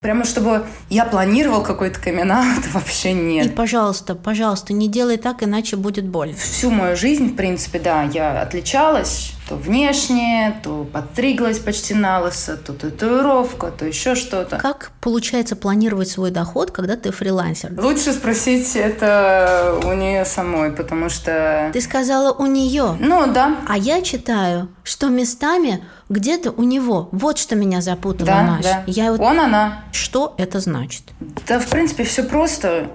Прямо чтобы я планировал какой-то камин вообще нет. И, пожалуйста, пожалуйста, не делай так, иначе будет боль. Всю мою жизнь, в принципе, да, я отличалась то внешне, то подстриглась почти на лысо, то татуировка, то еще что-то. Как получается планировать свой доход, когда ты фрилансер? Лучше спросить это у нее самой, потому что... Ты сказала у нее? Ну, да. А я читаю, что местами где-то у него. Вот что меня запутало, да, Маш. Да. Я вот... Он, она. Что это значит? Да, в принципе, все просто.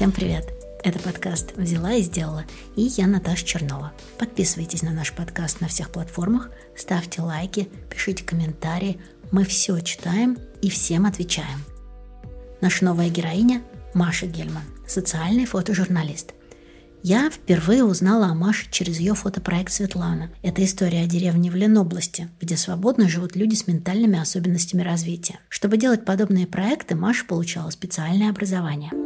Всем привет! Это подкаст «Взяла и сделала» и я Наташа Чернова. Подписывайтесь на наш подкаст на всех платформах, ставьте лайки, пишите комментарии. Мы все читаем и всем отвечаем. Наша новая героиня – Маша Гельман, социальный фотожурналист. Я впервые узнала о Маше через ее фотопроект «Светлана». Это история о деревне в Ленобласти, где свободно живут люди с ментальными особенностями развития. Чтобы делать подобные проекты, Маша получала специальное образование –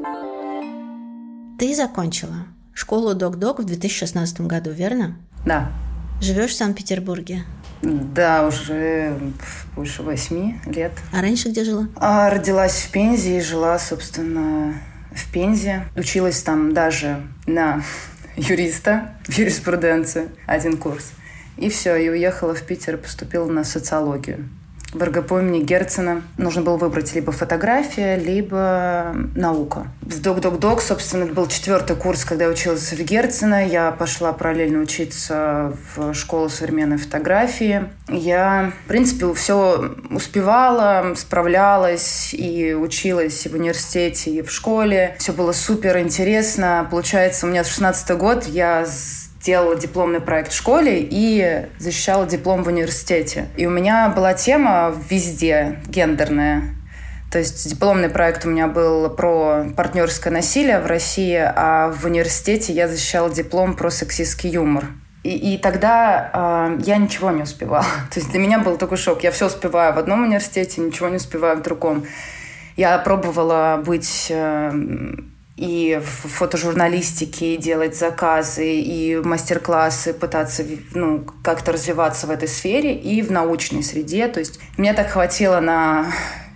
ты закончила школу Док-Док в 2016 году, верно? Да. Живешь в Санкт-Петербурге? Да, уже больше восьми лет. А раньше где жила? А, родилась в Пензе и жила, собственно, в Пензе. Училась там даже на юриста в юриспруденции, один курс. И все, и уехала в Питер, поступила на социологию в РГП имени Герцена нужно было выбрать либо фотография, либо наука. В док-док-док, собственно, это был четвертый курс, когда я училась в Герцена. Я пошла параллельно учиться в школу современной фотографии. Я, в принципе, все успевала, справлялась и училась и в университете, и в школе. Все было супер интересно. Получается, у меня 16 год, я делала дипломный проект в школе и защищала диплом в университете. И у меня была тема везде гендерная. То есть дипломный проект у меня был про партнерское насилие в России, а в университете я защищала диплом про сексистский юмор. И, и тогда э, я ничего не успевала. То есть для меня был такой шок. Я все успеваю в одном университете, ничего не успеваю в другом. Я пробовала быть э, и в фотожурналистике делать заказы, и мастер-классы, пытаться ну, как-то развиваться в этой сфере, и в научной среде. То есть мне так хватило на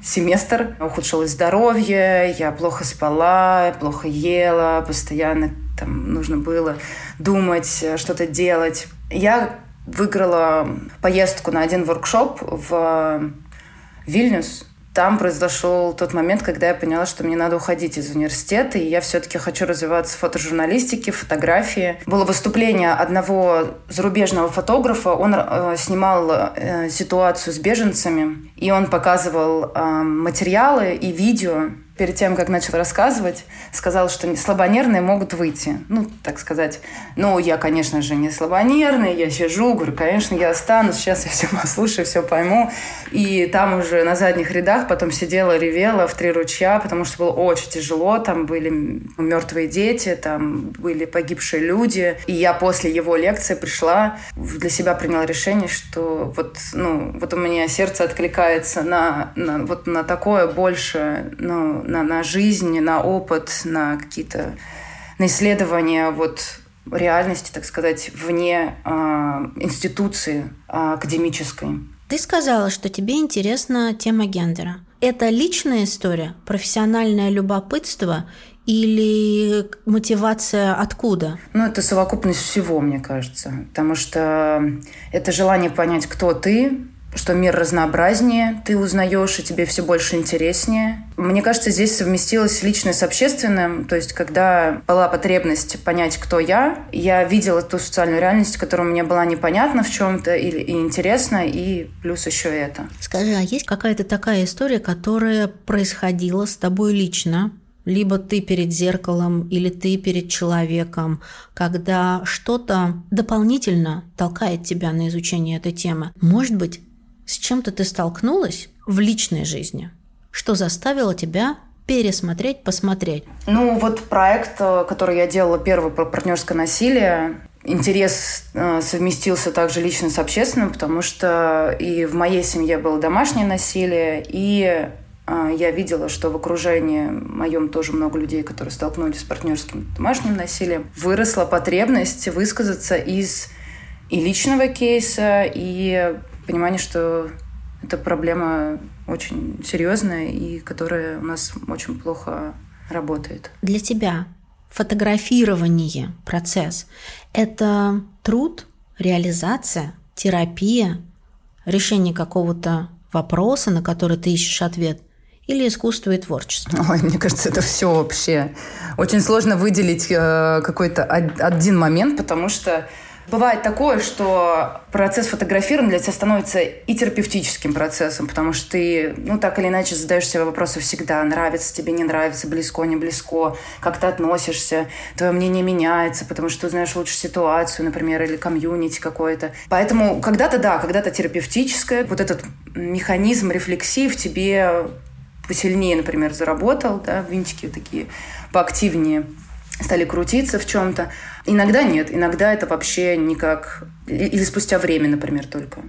семестр. Ухудшилось здоровье, я плохо спала, плохо ела, постоянно там нужно было думать, что-то делать. Я выиграла поездку на один воркшоп в Вильнюс, там произошел тот момент, когда я поняла, что мне надо уходить из университета, и я все-таки хочу развиваться в фотожурналистике, фотографии. Было выступление одного зарубежного фотографа, он э, снимал э, ситуацию с беженцами, и он показывал э, материалы и видео перед тем, как начал рассказывать, сказал, что слабонервные могут выйти. Ну, так сказать. Ну, я, конечно же, не слабонервный, я сижу, говорю, конечно, я останусь, сейчас я все послушаю, все пойму. И там уже на задних рядах потом сидела, ревела в три ручья, потому что было очень тяжело, там были мертвые дети, там были погибшие люди. И я после его лекции пришла, для себя приняла решение, что вот, ну, вот у меня сердце откликается на, на, вот на такое больше, ну, на, на жизнь, на опыт, на какие-то на исследования вот реальности, так сказать, вне э, институции э, академической. Ты сказала, что тебе интересна тема гендера. Это личная история, профессиональное любопытство или мотивация откуда? Ну, это совокупность всего, мне кажется. Потому что это желание понять, кто ты, что мир разнообразнее, ты узнаешь, и тебе все больше интереснее. Мне кажется, здесь совместилось личное с общественным, то есть когда была потребность понять, кто я, я видела ту социальную реальность, которая мне была непонятна в чем-то или и интересна, и плюс еще это. Скажи, а есть какая-то такая история, которая происходила с тобой лично, либо ты перед зеркалом, или ты перед человеком, когда что-то дополнительно толкает тебя на изучение этой темы. Может быть, с чем-то ты столкнулась в личной жизни, что заставило тебя пересмотреть, посмотреть? Ну, вот проект, э, который я делала первый про партнерское насилие, интерес э, совместился также лично с общественным, потому что и в моей семье было домашнее насилие, и а, я видела, что в окружении моем тоже много людей, которые столкнулись с партнерским домашним насилием, выросла потребность высказаться из и личного кейса, и понимание, что эта проблема очень серьезная и которая у нас очень плохо работает. Для тебя фотографирование, процесс – это труд, реализация, терапия, решение какого-то вопроса, на который ты ищешь ответ, или искусство и творчество? Ой, мне кажется, это все вообще. Очень сложно выделить э, какой-то один момент, потому что Бывает такое, что процесс фотографирования для тебя становится и терапевтическим процессом, потому что ты, ну, так или иначе задаешь себе вопросы всегда. Нравится тебе, не нравится, близко, не близко, как ты относишься, твое мнение меняется, потому что ты знаешь лучше ситуацию, например, или комьюнити какое-то. Поэтому когда-то, да, когда-то терапевтическое, вот этот механизм рефлексии в тебе посильнее, например, заработал, да, винтики такие поактивнее стали крутиться в чем-то. Иногда нет, иногда это вообще никак... Или спустя время, например, только.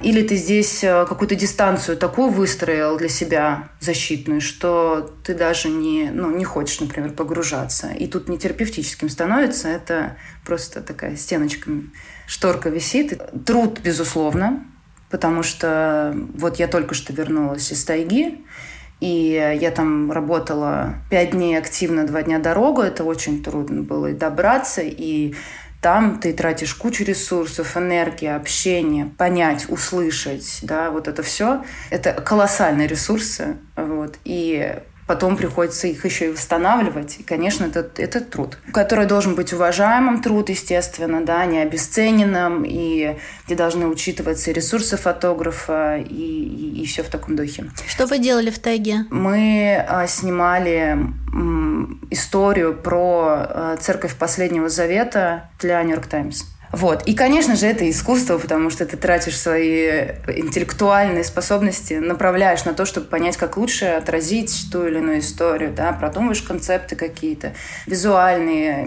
Или ты здесь э, какую-то дистанцию такую выстроил для себя защитную, что ты даже не, ну, не хочешь, например, погружаться. И тут не терапевтическим становится, это просто такая стеночка, шторка висит. Труд, безусловно, потому что вот я только что вернулась из тайги, и я там работала пять дней активно, два дня дорогу. Это очень трудно было и добраться, и там ты тратишь кучу ресурсов, энергии, общения, понять, услышать, да, вот это все. Это колоссальные ресурсы, вот. И потом приходится их еще и восстанавливать. И, конечно, это, это труд, который должен быть уважаемым труд, естественно, да, не обесцененным, и где должны учитываться и ресурсы фотографа, и, и, и все в таком духе. Что вы делали в тайге? Мы а, снимали м, историю про а, церковь Последнего Завета для Нью-Йорк Таймс. Вот. И, конечно же, это искусство, потому что ты тратишь свои интеллектуальные способности, направляешь на то, чтобы понять, как лучше отразить ту или иную историю, да, продумываешь концепты какие-то, визуальные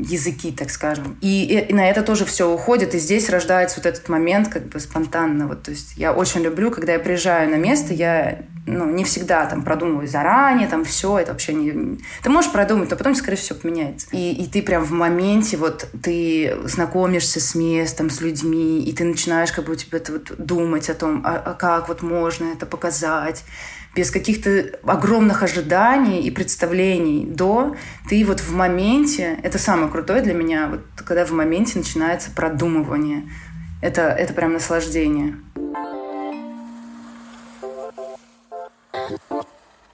языки, так скажем. И, и на это тоже все уходит, и здесь рождается вот этот момент как бы спонтанно. Вот, то есть я очень люблю, когда я приезжаю на место, я ну, не всегда там продумываю заранее, там все, это вообще не... Ты можешь продумать, но потом, скорее всего, поменяется. И, и ты прям в моменте, вот, ты знакомишься с местом, с людьми, и ты начинаешь как бы тебе это вот думать о том, а, а как вот можно это показать, без каких-то огромных ожиданий и представлений до, ты вот в моменте, это самое крутое для меня, вот когда в моменте начинается продумывание. Это, это прям наслаждение.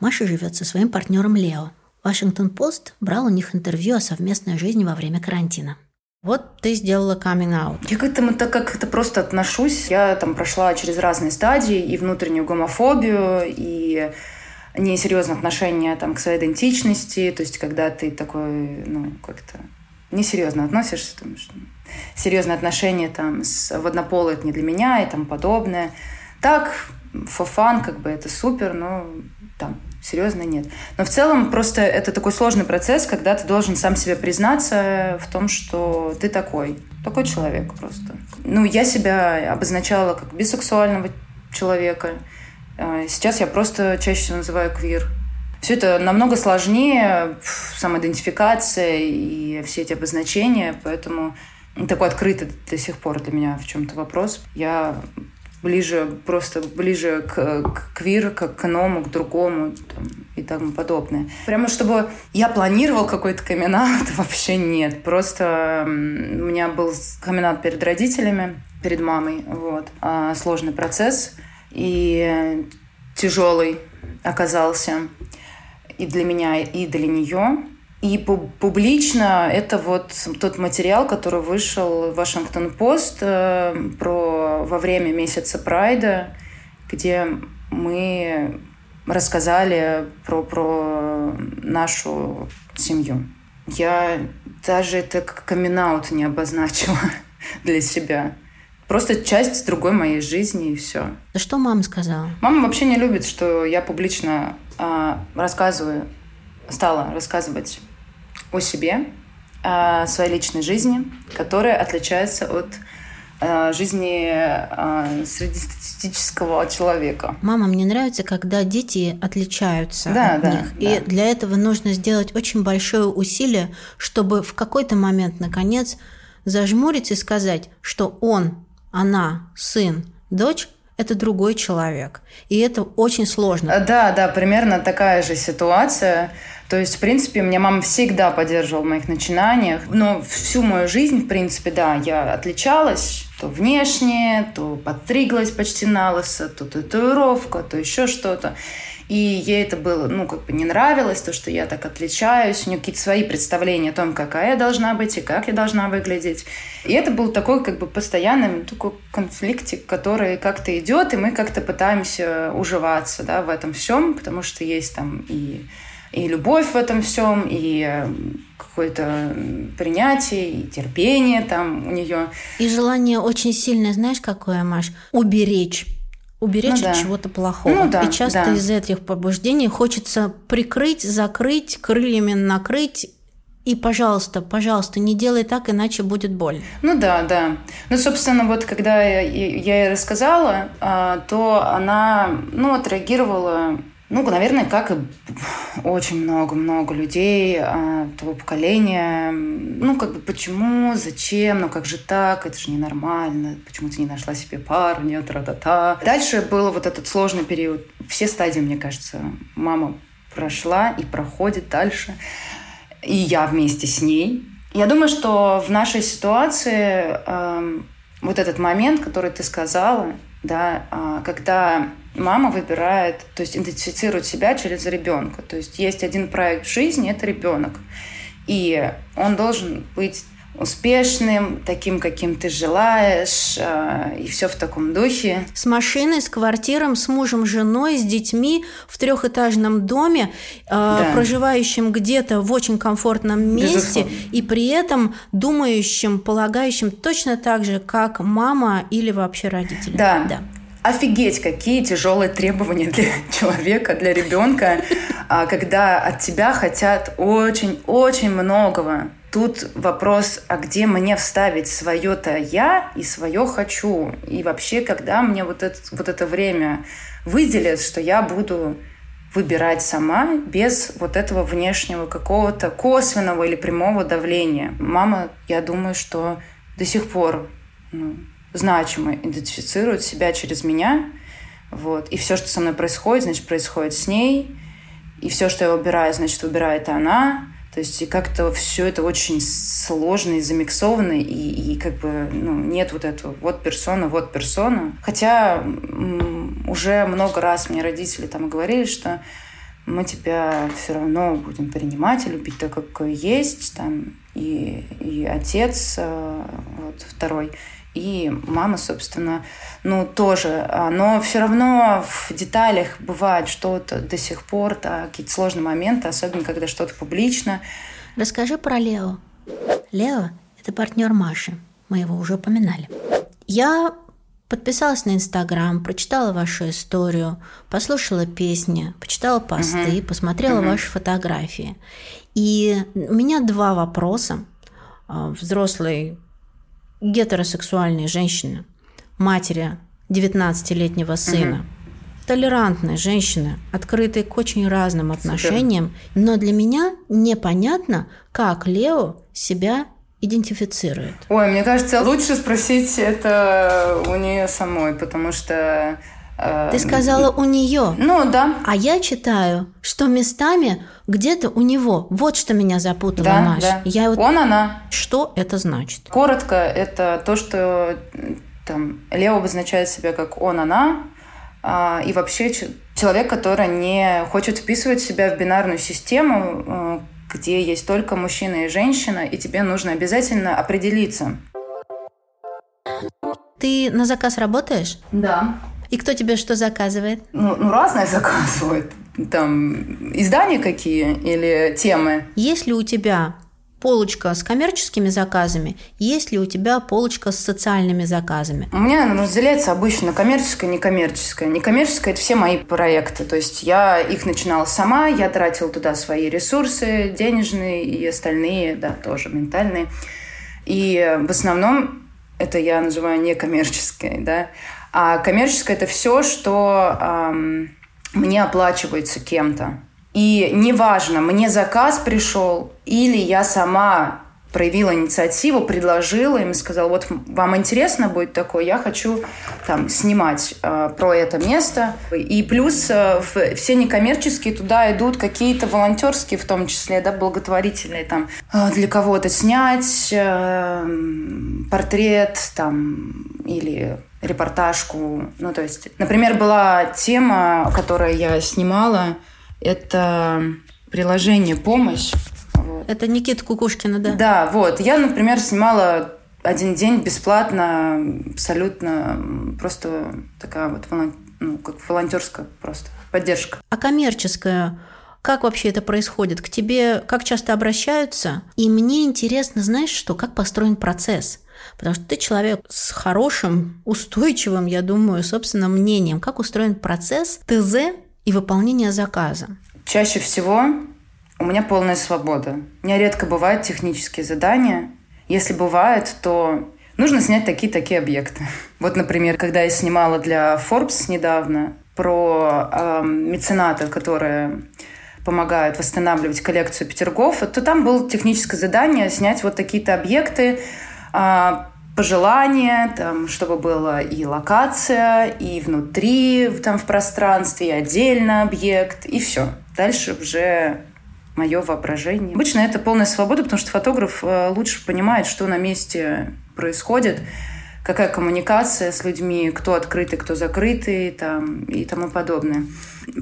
Маша живет со своим партнером Лео. Вашингтон-Пост брал у них интервью о совместной жизни во время карантина. Вот ты сделала каминг-аут. Я к этому так как это просто отношусь. Я там прошла через разные стадии и внутреннюю гомофобию, и несерьезное отношение там, к своей идентичности. То есть, когда ты такой, ну, как-то несерьезно относишься, там, что серьезное отношение там с в однополой это не для меня и тому подобное. Так, фофан, как бы это супер, но там серьезно нет. Но в целом просто это такой сложный процесс, когда ты должен сам себе признаться в том, что ты такой, такой человек просто. Ну, я себя обозначала как бисексуального человека. А, сейчас я просто чаще всего называю квир. Все это намного сложнее, самоидентификация и все эти обозначения, поэтому такой открытый до сих пор для меня в чем-то вопрос. Я ближе, просто ближе к, к квир, к, к иному, к другому там, и тому подобное. Прямо чтобы я планировал какой-то камин вообще нет. Просто у меня был камин перед родителями, перед мамой. Вот. А, сложный процесс и тяжелый оказался и для меня, и для нее. И публично это вот тот материал, который вышел в Вашингтон-Пост э, про во время месяца Прайда, где мы рассказали про, про нашу семью. Я даже это как камин не обозначила для себя. Просто часть другой моей жизни и все. Да что мама сказала? Мама вообще не любит, что я публично э, рассказываю, стала рассказывать о себе, о своей личной жизни, которая отличается от э, жизни э, среднестатистического человека. Мама, мне нравится, когда дети отличаются Да, от да, них. да. И для этого нужно сделать очень большое усилие, чтобы в какой-то момент, наконец, зажмуриться и сказать, что он, она, сын, дочь – это другой человек. И это очень сложно. Э, Да, да, примерно такая же ситуация. То есть, в принципе, меня мама всегда поддерживала в моих начинаниях. Но всю мою жизнь, в принципе, да, я отличалась то внешне, то подстриглась почти на лысо, то татуировка, то еще что-то. И ей это было, ну, как бы не нравилось, то, что я так отличаюсь. У нее какие-то свои представления о том, какая я должна быть и как я должна выглядеть. И это был такой, как бы, постоянный такой конфликтик, который как-то идет, и мы как-то пытаемся уживаться, да, в этом всем, потому что есть там и и любовь в этом всем, и э, какое-то принятие, и терпение там у нее. И желание очень сильное, знаешь, какое, Маш? Уберечь. Уберечь Ну от да. чего-то плохого. Ну да, и часто да. из этих побуждений хочется прикрыть, закрыть, крыльями накрыть. И, пожалуйста, пожалуйста, не делай так, иначе будет больно. Ну да, да. Ну, собственно, вот когда я, я ей рассказала, а, то она, ну, отреагировала, ну, наверное, как и очень много-много людей а, того поколения. Ну, как бы, почему, зачем, ну, как же так, это же ненормально, почему ты не нашла себе парня, тра-та-та. Дальше был вот этот сложный период. Все стадии, мне кажется, мама прошла и проходит дальше. И я вместе с ней. Я думаю, что в нашей ситуации эм, вот этот момент, который ты сказала, да, а, когда мама выбирает, то есть идентифицирует себя через ребенка. То есть есть один проект в жизни, это ребенок. И он должен быть успешным, таким, каким ты желаешь, э, и все в таком духе. С машиной, с квартиром, с мужем, женой, с детьми в трехэтажном доме, э, проживающим где-то в очень комфортном месте, Безусловно. и при этом думающим, полагающим точно так же, как мама или вообще родители. Да. да. Офигеть, какие тяжелые требования для человека, для ребенка, а, когда от тебя хотят очень-очень многого. Тут вопрос, а где мне вставить свое-то я и свое хочу? И вообще, когда мне вот это, вот это время выделят, что я буду выбирать сама без вот этого внешнего какого-то косвенного или прямого давления. Мама, я думаю, что до сих пор ну, значимо идентифицирует себя через меня. Вот. И все, что со мной происходит, значит, происходит с ней. И все, что я выбираю, значит, выбирает она. То есть и как-то все это очень сложно и замиксовано, и, и как бы ну, нет вот этого вот персона, вот персона. Хотя уже много раз мне родители там говорили, что мы тебя все равно будем принимать и любить так, как есть. Там, и, и отец э, вот, второй, и мама, собственно, ну, тоже. А, Но все равно в деталях бывает что-то до сих пор, да, какие-то сложные моменты, особенно когда что-то публично. Расскажи про Лео. Лео – это партнер Маши. Мы его уже упоминали. Я подписалась на Инстаграм, прочитала вашу историю, послушала песни, почитала посты, Мгм. посмотрела Мгм. ваши фотографии. И у меня два вопроса. А, Взрослой гетеросексуальной женщины, матери 19-летнего сына, толерантной женщины, открытой к очень разным отношениям, но для меня непонятно, как Лео себя идентифицирует. Ой, мне кажется, лучше спросить это у нее самой, потому что... э, Ты сказала у нее. Ну, да. А я читаю, что местами где-то у него. Вот что меня запутало, Да, Маш. да. Я вот... Он, она. Что это значит? Коротко, это то, что там Лео обозначает себя как он, она, а, и вообще человек, который не хочет вписывать себя в бинарную систему, э, где есть только мужчина и женщина, и тебе нужно обязательно определиться. Ты на заказ работаешь? Да. И кто тебе что заказывает? Ну, ну разное заказывают. Там издания какие или темы. Есть ли у тебя полочка с коммерческими заказами, есть ли у тебя полочка с социальными заказами? У меня ну, разделяется обычно на коммерческое и некоммерческое. Некоммерческое – это все мои проекты. То есть я их начинала сама, я тратила туда свои ресурсы денежные и остальные, да, тоже ментальные. И в основном Это я называю некоммерческой, да. А коммерческое – это все, что эм, мне оплачивается кем-то. И неважно, мне заказ пришел, или я сама проявила инициативу, предложила им сказала, вот вам интересно будет такое, я хочу там снимать э, про это место. И плюс э, в, все некоммерческие туда идут какие-то волонтерские, в том числе, да, благотворительные, там, э, для кого-то снять э, портрет, там, или репортажку. Ну, то есть, например, была тема, которую я снимала, это приложение «Помощь». Вот. Это Никита Кукушкина, да? Да, вот. Я, например, снимала один день бесплатно, абсолютно просто такая вот ну, как волонтерская просто поддержка. А коммерческая как вообще это происходит? К тебе как часто обращаются? И мне интересно, знаешь что, как построен процесс? Потому что ты человек с хорошим, устойчивым, я думаю, собственным мнением. Как устроен процесс ТЗ и выполнения заказа? Чаще всего у меня полная свобода. Нередко бывают технические задания. Если бывает, то нужно снять такие-такие объекты. Вот, например, когда я снимала для Forbes недавно про э, мецената, которые помогают восстанавливать коллекцию Петергоф, то там было техническое задание снять вот такие-то объекты, пожелания, там, чтобы была и локация, и внутри, там в пространстве, и отдельно объект, и все. Дальше уже мое воображение. Обычно это полная свобода, потому что фотограф э, лучше понимает, что на месте происходит, какая коммуникация с людьми, кто открытый, кто закрытый там, и тому подобное.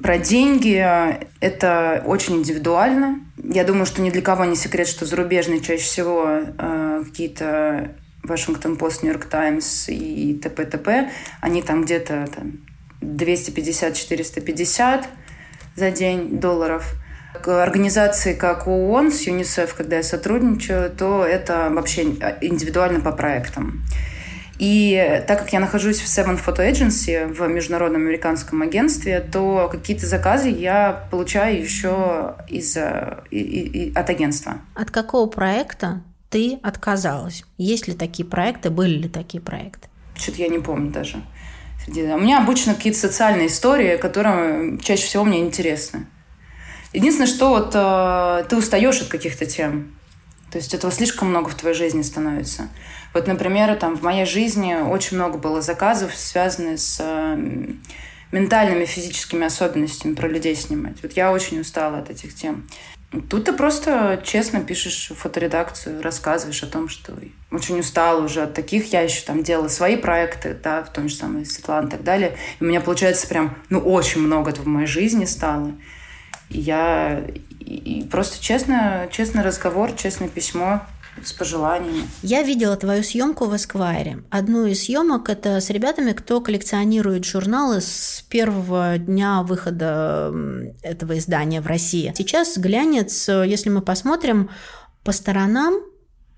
Про деньги э, это очень индивидуально. Я думаю, что ни для кого не секрет, что зарубежные чаще всего э, какие-то Вашингтон Пост, Нью-Йорк Таймс и т.п. т.п. Они там где-то там, 250-450 за день долларов. Организации, как ООН с ЮНИСЕФ, когда я сотрудничаю, то это вообще индивидуально по проектам. И так как я нахожусь в Seven Photo Agency, в международном американском агентстве, то какие-то заказы я получаю еще из, и, и, от агентства. От какого проекта ты отказалась? Есть ли такие проекты, были ли такие проекты? Что-то я не помню даже. У меня обычно какие-то социальные истории, которые чаще всего мне интересны. Единственное, что вот э, ты устаешь от каких-то тем. То есть этого слишком много в твоей жизни становится. Вот, например, там в моей жизни очень много было заказов, связанных с э, ментальными, физическими особенностями про людей снимать. Вот я очень устала от этих тем. Тут ты просто честно пишешь фоторедакцию, рассказываешь о том, что очень устала уже от таких. Я еще там делала свои проекты, да, в том же самом Светлана и так далее. И у меня, получается, прям, ну, очень много этого в моей жизни стало. И я и просто честно, честный разговор, честное письмо с пожеланиями. Я видела твою съемку в Эсквайре. Одну из съемок это с ребятами, кто коллекционирует журналы с первого дня выхода этого издания в России. Сейчас глянец, если мы посмотрим по сторонам,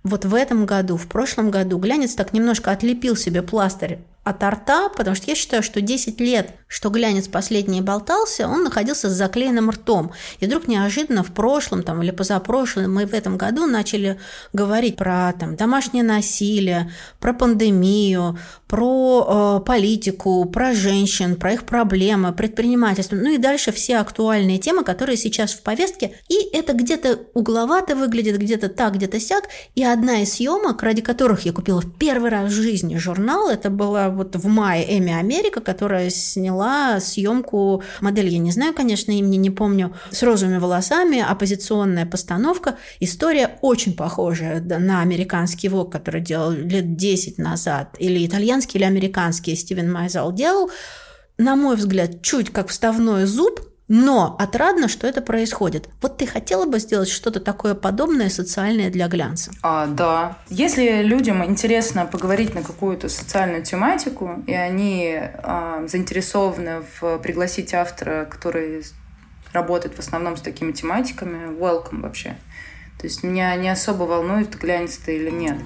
вот в этом году, в прошлом году глянец так немножко отлепил себе пластырь от рта, потому что я считаю, что 10 лет, что глянец последний болтался, он находился с заклеенным ртом. И вдруг неожиданно в прошлом там, или позапрошлом мы в этом году начали говорить про там, домашнее насилие, про пандемию, про э, политику, про женщин, про их проблемы, предпринимательство, ну и дальше все актуальные темы, которые сейчас в повестке. И это где-то угловато выглядит, где-то так, где-то сяк. И одна из съемок, ради которых я купила в первый раз в жизни журнал, это была вот в мае Эми Америка, которая сняла съемку модель, я не знаю, конечно, имени не помню, с розовыми волосами, оппозиционная постановка. История очень похожая на американский ВОК, который делал лет 10 назад, или итальянский, или американский Стивен Майзал делал. На мой взгляд, чуть как вставной зуб – но отрадно, что это происходит. Вот ты хотела бы сделать что-то такое подобное социальное для глянца? А, да. Если людям интересно поговорить на какую-то социальную тематику, и они а, заинтересованы в пригласить автора, который работает в основном с такими тематиками, welcome вообще. То есть меня не особо волнует, глянец ты или нет.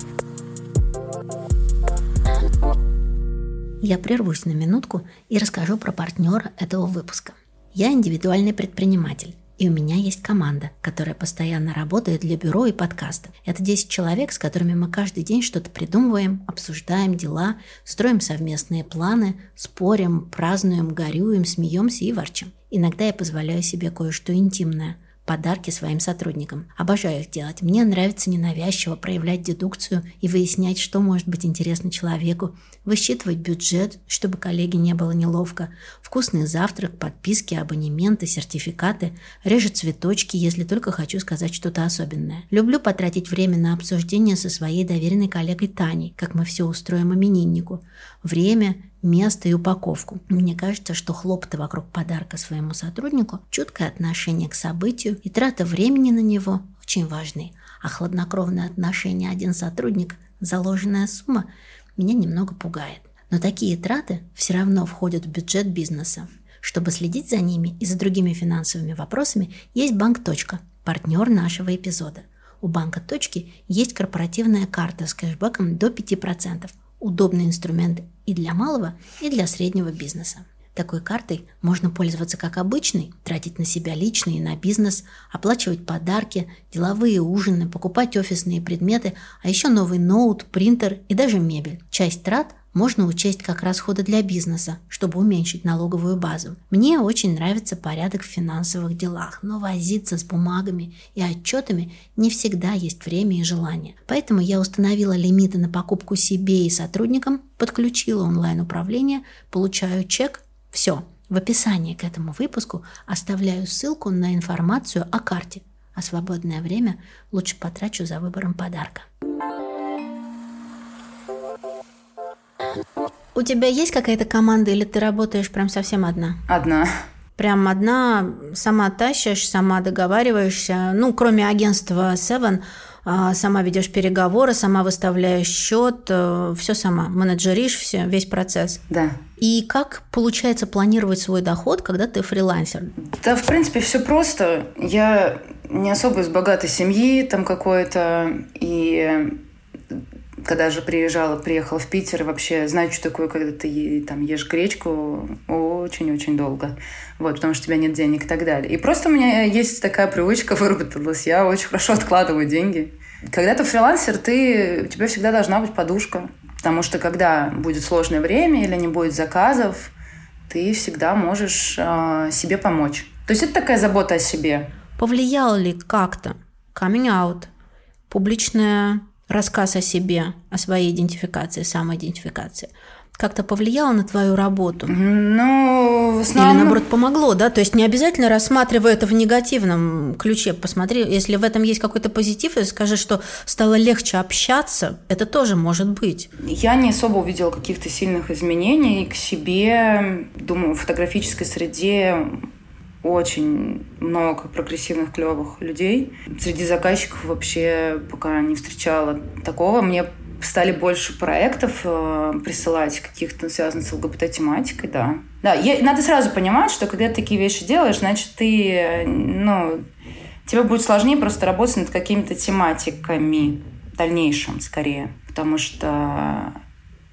Я прервусь на минутку и расскажу про партнера этого выпуска – я индивидуальный предприниматель. И у меня есть команда, которая постоянно работает для бюро и подкаста. Это 10 человек, с которыми мы каждый день что-то придумываем, обсуждаем дела, строим совместные планы, спорим, празднуем, горюем, смеемся и ворчим. Иногда я позволяю себе кое-что интимное – подарки своим сотрудникам. Обожаю их делать. Мне нравится ненавязчиво проявлять дедукцию и выяснять, что может быть интересно человеку, высчитывать бюджет, чтобы коллеге не было неловко, вкусный завтрак, подписки, абонементы, сертификаты, реже цветочки, если только хочу сказать что-то особенное. Люблю потратить время на обсуждение со своей доверенной коллегой Таней, как мы все устроим имениннику. Время, место и упаковку. Мне кажется, что хлопоты вокруг подарка своему сотруднику, чуткое отношение к событию и трата времени на него очень важны. А хладнокровное отношение один сотрудник, заложенная сумма, меня немного пугает. Но такие траты все равно входят в бюджет бизнеса. Чтобы следить за ними и за другими финансовыми вопросами, есть банк «Точка», партнер нашего эпизода. У банка «Точки» есть корпоративная карта с кэшбэком до 5%, удобный инструмент и для малого, и для среднего бизнеса. Такой картой можно пользоваться как обычной, тратить на себя лично и на бизнес, оплачивать подарки, деловые ужины, покупать офисные предметы, а еще новый ноут, принтер и даже мебель. Часть трат можно учесть как расходы для бизнеса, чтобы уменьшить налоговую базу. Мне очень нравится порядок в финансовых делах, но возиться с бумагами и отчетами не всегда есть время и желание. Поэтому я установила лимиты на покупку себе и сотрудникам, подключила онлайн-управление, получаю чек, все. В описании к этому выпуску оставляю ссылку на информацию о карте, а свободное время лучше потрачу за выбором подарка. У тебя есть какая-то команда или ты работаешь прям совсем одна? Одна. Прям одна, сама тащишь, сама договариваешься. Ну, кроме агентства Seven, а, сама ведешь переговоры, сама выставляешь счет, э, все сама, менеджеришь все, весь процесс. Да. И как получается планировать свой доход, когда ты фрилансер? Да, в принципе, все просто. Я не особо из богатой семьи там какой-то, и когда же приезжала, приехала в Питер, вообще знать, что такое, когда ты там ешь гречку, очень-очень долго. Вот, потому что у тебя нет денег и так далее. И просто у меня есть такая привычка выработалась. Я очень хорошо откладываю деньги. Когда ты фрилансер, ты, у тебя всегда должна быть подушка. Потому что когда будет сложное время или не будет заказов, ты всегда можешь э, себе помочь. То есть это такая забота о себе. Повлиял ли как-то coming out, публичная рассказ о себе, о своей идентификации, самоидентификации, как-то повлияло на твою работу? Ну, в основном... Или наоборот помогло, да? То есть не обязательно рассматривая это в негативном ключе. Посмотри, если в этом есть какой-то позитив, и скажи, что стало легче общаться, это тоже может быть. Я не особо увидела каких-то сильных изменений к себе. Думаю, в фотографической среде очень много прогрессивных, клевых людей. Среди заказчиков вообще пока не встречала такого. Мне стали больше проектов э, присылать каких-то связанных с ЛГБТ-тематикой, да. Да, я, надо сразу понимать, что когда ты такие вещи делаешь, значит, ты, ну, тебе будет сложнее просто работать над какими-то тематиками в дальнейшем, скорее. Потому что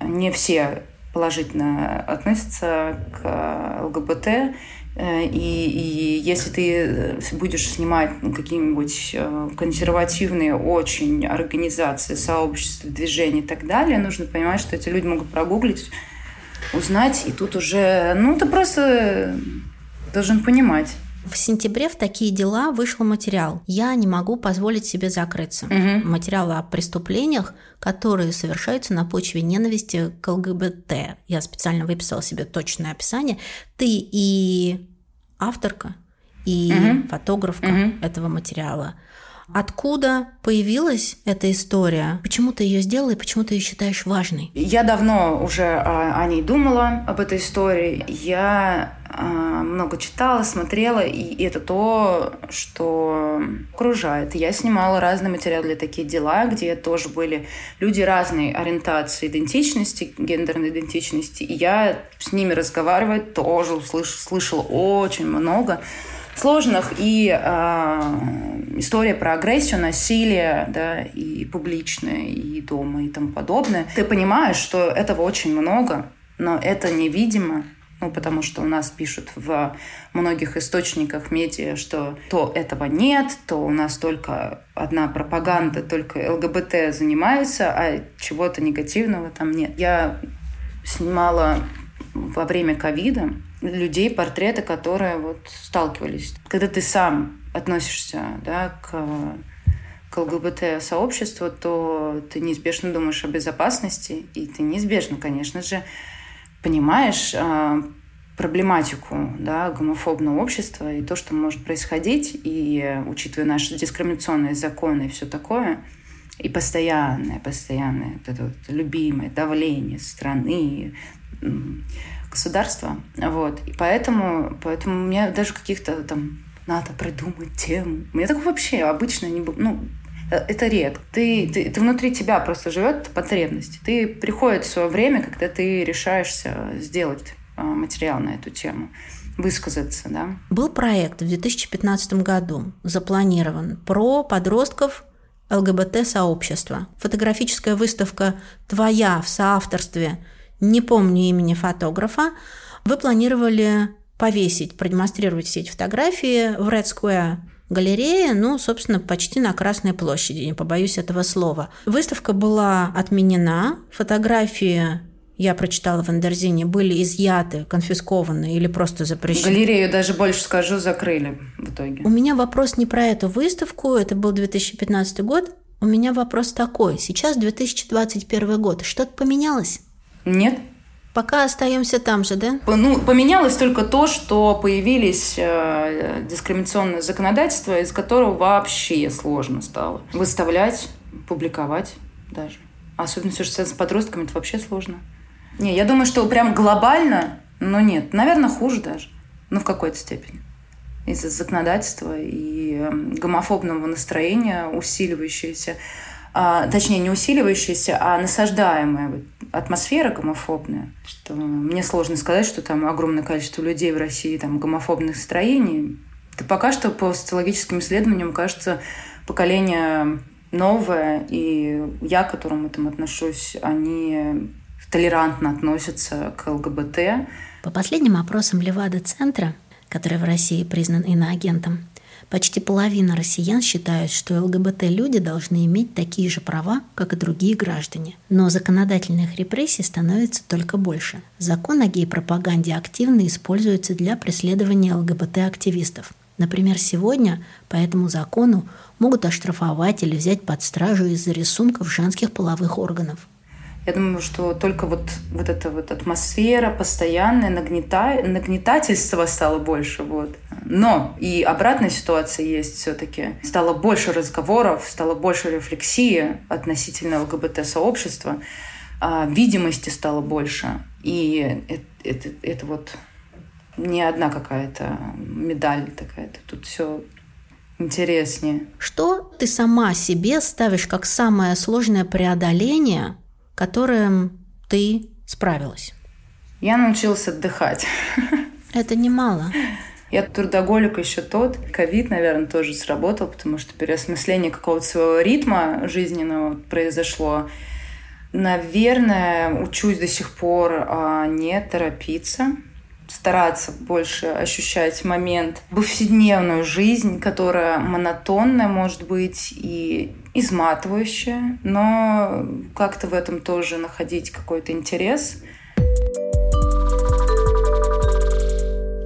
не все положительно относятся к ЛГБТ, Э, и, и если ты э, будешь снимать какие-нибудь э, консервативные очень организации, сообщества, движения и так далее, нужно понимать, что эти люди могут прогуглить, узнать, и тут уже, ну, ты просто должен понимать. В сентябре в такие дела вышел материал. Я не могу позволить себе закрыться. Угу. Материал о преступлениях, которые совершаются на почве ненависти к ЛГБТ. Я специально выписала себе точное описание. Ты и авторка, и угу. фотографка угу. этого материала. Откуда появилась эта история? Почему ты ее сделала и почему ты ее считаешь важной? Я давно уже о, ней думала, об этой истории. Я а, много читала, смотрела, и это то, что окружает. Я снимала разные материалы для такие дела, где тоже были люди разной ориентации, идентичности, гендерной идентичности. И я с ними разговаривая тоже услыш, слышала очень много сложных и э, история про агрессию, насилие, да, и публичное, и дома, и тому подобное. Ты понимаешь, что этого очень много, но это невидимо, Ну, потому что у нас пишут в многих источниках медиа, что то этого нет, то у нас только одна пропаганда, только ЛГБТ занимается, а чего-то негативного там нет. Я снимала во время ковида людей, портреты, которые вот сталкивались. Когда ты сам относишься да, к, к ЛГБТ-сообществу, то ты неизбежно думаешь о безопасности, и ты неизбежно, конечно же, понимаешь э, проблематику да, гомофобного общества и то, что может происходить, и учитывая наши дискриминационные законы и все такое, и постоянное, постоянное вот это вот любимое давление страны, государства. Вот. И поэтому, поэтому у меня даже каких-то там надо придумать тему. У меня такого вообще обычно не было. Ну, э, это редко. Ты, ты, ты внутри тебя просто живет потребность. Ты приходит свое время, когда ты решаешься сделать а, материал на эту тему высказаться, да. Был проект в 2015 году запланирован про подростков ЛГБТ-сообщества. Фотографическая выставка «Твоя» в соавторстве, не помню имени фотографа, вы планировали повесить, продемонстрировать все эти фотографии в Red Square галерея, ну, собственно, почти на Красной площади, не побоюсь этого слова. Выставка была отменена, фотографии я прочитала в Андерзине, были изъяты, конфискованы или просто запрещены. Галерею даже больше скажу, закрыли в итоге. У меня вопрос не про эту выставку, это был 2015 год. У меня вопрос такой. Сейчас 2021 год. Что-то поменялось? Нет. Пока остаемся там же, да? Ну, поменялось только то, что появились э, дискриминационные законодательства, из которого вообще сложно стало выставлять, публиковать даже. Особенно все, что связано с подростками, это вообще сложно. Не, я думаю, что прям глобально, но нет. Наверное, хуже даже. Ну, в какой-то степени. Из-за законодательства и э, гомофобного настроения, усиливающееся а, точнее, не усиливающаяся, а насаждаемая атмосфера гомофобная. Что мне сложно сказать, что там огромное количество людей в России там гомофобных строений. Это пока что по социологическим исследованиям кажется поколение новое, и я, к которому там отношусь, они толерантно относятся к ЛГБТ. По последним опросам Левада-центра, который в России признан иноагентом, Почти половина россиян считают, что ЛГБТ-люди должны иметь такие же права, как и другие граждане. Но законодательных репрессий становится только больше. Закон о гей-пропаганде активно используется для преследования ЛГБТ-активистов. Например, сегодня по этому закону могут оштрафовать или взять под стражу из-за рисунков женских половых органов. Я думаю, что только вот, вот эта вот атмосфера постоянное нагнета... нагнетательство стало больше. Вот. Но и обратная ситуация есть все-таки. Стало больше разговоров, стало больше рефлексии относительно ЛГБТ-сообщества, а видимости стало больше. И это, это, это вот не одна какая-то медаль такая-то. Тут все интереснее. Что ты сама себе ставишь как самое сложное преодоление которым ты справилась? Я научилась отдыхать. Это немало. Я трудоголик еще тот. Ковид, наверное, тоже сработал, потому что переосмысление какого-то своего ритма жизненного произошло. Наверное, учусь до сих пор а, не торопиться, стараться больше ощущать момент, повседневную жизнь, которая монотонная может быть и изматывающая, но как-то в этом тоже находить какой-то интерес.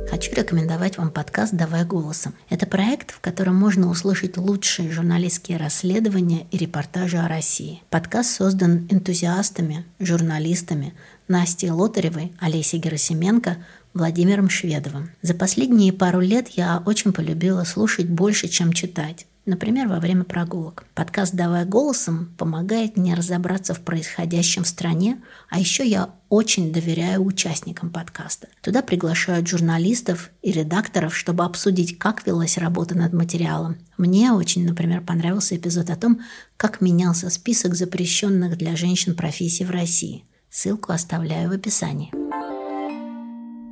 Хочу рекомендовать вам подкаст «Давай голосом». Это проект, в котором можно услышать лучшие журналистские расследования и репортажи о России. Подкаст создан энтузиастами, журналистами Настей Лотаревой, Олесей Герасименко, Владимиром Шведовым. За последние пару лет я очень полюбила слушать больше, чем читать. Например, во время прогулок. Подкаст «Давай голосом» помогает мне разобраться в происходящем в стране, а еще я очень доверяю участникам подкаста. Туда приглашают журналистов и редакторов, чтобы обсудить, как велась работа над материалом. Мне очень, например, понравился эпизод о том, как менялся список запрещенных для женщин профессий в России. Ссылку оставляю в описании.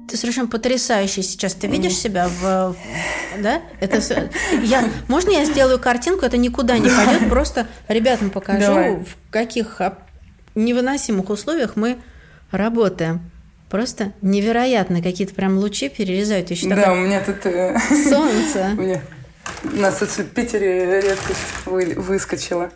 Ты совершенно потрясающий сейчас. Ты видишь себя в... Да? Это... Я... Можно я сделаю картинку? Это никуда не пойдет. Просто ребятам покажу, Давай. в каких невыносимых условиях мы работаем. Просто невероятно, какие-то прям лучи перерезают. Еще да, у меня тут... э, солнце. У меня... У нас тут в Питере редкость вы- выскочила.